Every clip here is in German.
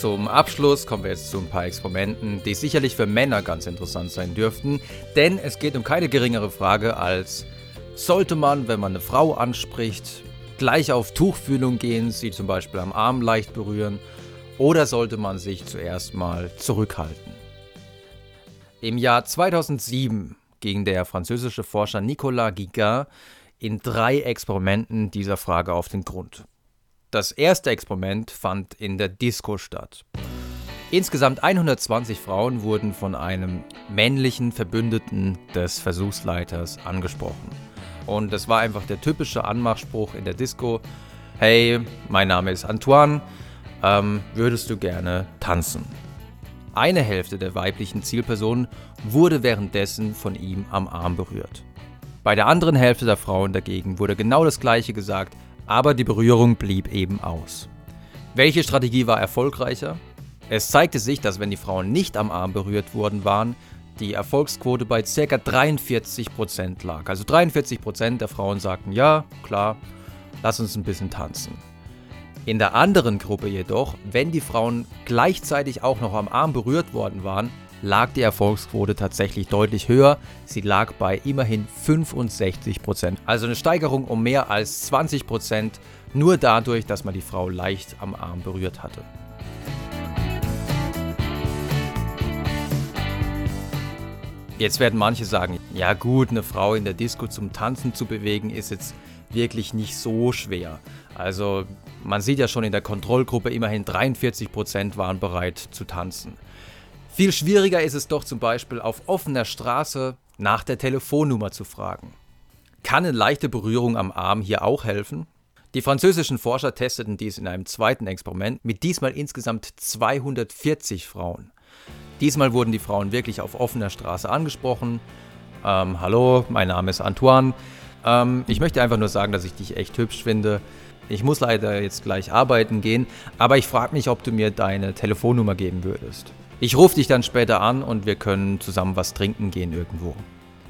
Zum Abschluss kommen wir jetzt zu ein paar Experimenten, die sicherlich für Männer ganz interessant sein dürften, denn es geht um keine geringere Frage als, sollte man, wenn man eine Frau anspricht, gleich auf Tuchfühlung gehen, sie zum Beispiel am Arm leicht berühren, oder sollte man sich zuerst mal zurückhalten? Im Jahr 2007 ging der französische Forscher Nicolas Guiguin in drei Experimenten dieser Frage auf den Grund. Das erste Experiment fand in der Disco statt. Insgesamt 120 Frauen wurden von einem männlichen Verbündeten des Versuchsleiters angesprochen. Und es war einfach der typische Anmachspruch in der Disco. Hey, mein Name ist Antoine, ähm, würdest du gerne tanzen? Eine Hälfte der weiblichen Zielpersonen wurde währenddessen von ihm am Arm berührt. Bei der anderen Hälfte der Frauen dagegen wurde genau das gleiche gesagt, aber die Berührung blieb eben aus. Welche Strategie war erfolgreicher? Es zeigte sich, dass wenn die Frauen nicht am Arm berührt worden waren, die Erfolgsquote bei ca. 43% lag. Also 43% der Frauen sagten, ja, klar, lass uns ein bisschen tanzen. In der anderen Gruppe jedoch, wenn die Frauen gleichzeitig auch noch am Arm berührt worden waren, lag die Erfolgsquote tatsächlich deutlich höher. Sie lag bei immerhin 65%. Also eine Steigerung um mehr als 20%, nur dadurch, dass man die Frau leicht am Arm berührt hatte. Jetzt werden manche sagen, ja gut, eine Frau in der Disco zum Tanzen zu bewegen ist jetzt wirklich nicht so schwer. Also man sieht ja schon in der Kontrollgruppe, immerhin 43% waren bereit zu tanzen. Viel schwieriger ist es doch zum Beispiel auf offener Straße nach der Telefonnummer zu fragen. Kann eine leichte Berührung am Arm hier auch helfen? Die französischen Forscher testeten dies in einem zweiten Experiment mit diesmal insgesamt 240 Frauen. Diesmal wurden die Frauen wirklich auf offener Straße angesprochen. Ähm, hallo, mein Name ist Antoine. Ähm, ich möchte einfach nur sagen, dass ich dich echt hübsch finde. Ich muss leider jetzt gleich arbeiten gehen, aber ich frage mich, ob du mir deine Telefonnummer geben würdest. Ich rufe dich dann später an und wir können zusammen was trinken gehen irgendwo.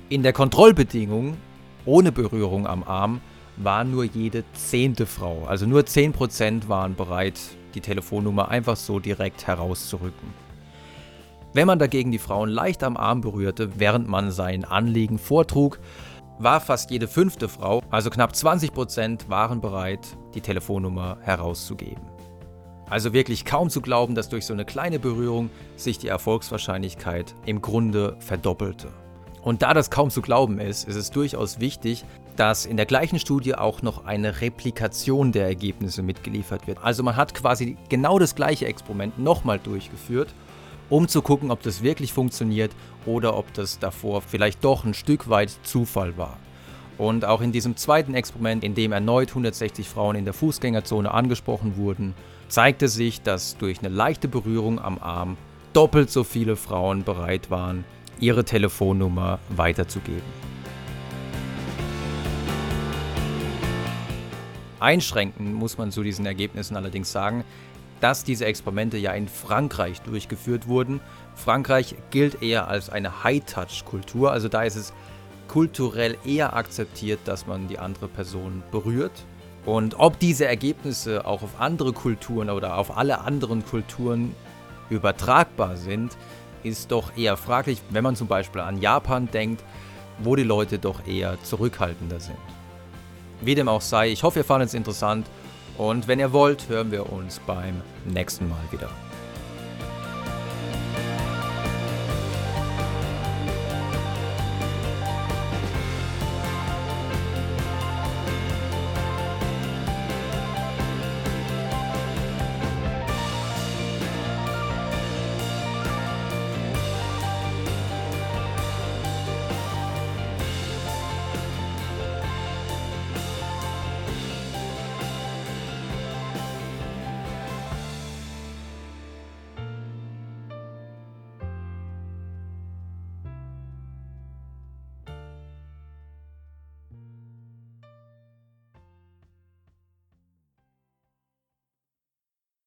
In der Kontrollbedingung, ohne Berührung am Arm, war nur jede zehnte Frau, also nur 10% waren bereit, die Telefonnummer einfach so direkt herauszurücken. Wenn man dagegen die Frauen leicht am Arm berührte, während man sein Anliegen vortrug, war fast jede fünfte Frau, also knapp 20%, waren bereit, die Telefonnummer herauszugeben. Also wirklich kaum zu glauben, dass durch so eine kleine Berührung sich die Erfolgswahrscheinlichkeit im Grunde verdoppelte. Und da das kaum zu glauben ist, ist es durchaus wichtig, dass in der gleichen Studie auch noch eine Replikation der Ergebnisse mitgeliefert wird. Also man hat quasi genau das gleiche Experiment nochmal durchgeführt um zu gucken, ob das wirklich funktioniert oder ob das davor vielleicht doch ein Stück weit Zufall war. Und auch in diesem zweiten Experiment, in dem erneut 160 Frauen in der Fußgängerzone angesprochen wurden, zeigte sich, dass durch eine leichte Berührung am Arm doppelt so viele Frauen bereit waren, ihre Telefonnummer weiterzugeben. Einschränken muss man zu diesen Ergebnissen allerdings sagen, dass diese Experimente ja in Frankreich durchgeführt wurden. Frankreich gilt eher als eine High-Touch-Kultur, also da ist es kulturell eher akzeptiert, dass man die andere Person berührt. Und ob diese Ergebnisse auch auf andere Kulturen oder auf alle anderen Kulturen übertragbar sind, ist doch eher fraglich, wenn man zum Beispiel an Japan denkt, wo die Leute doch eher zurückhaltender sind. Wie dem auch sei, ich hoffe, ihr fandet es interessant und wenn ihr wollt, hören wir uns beim nächsten Mal wieder.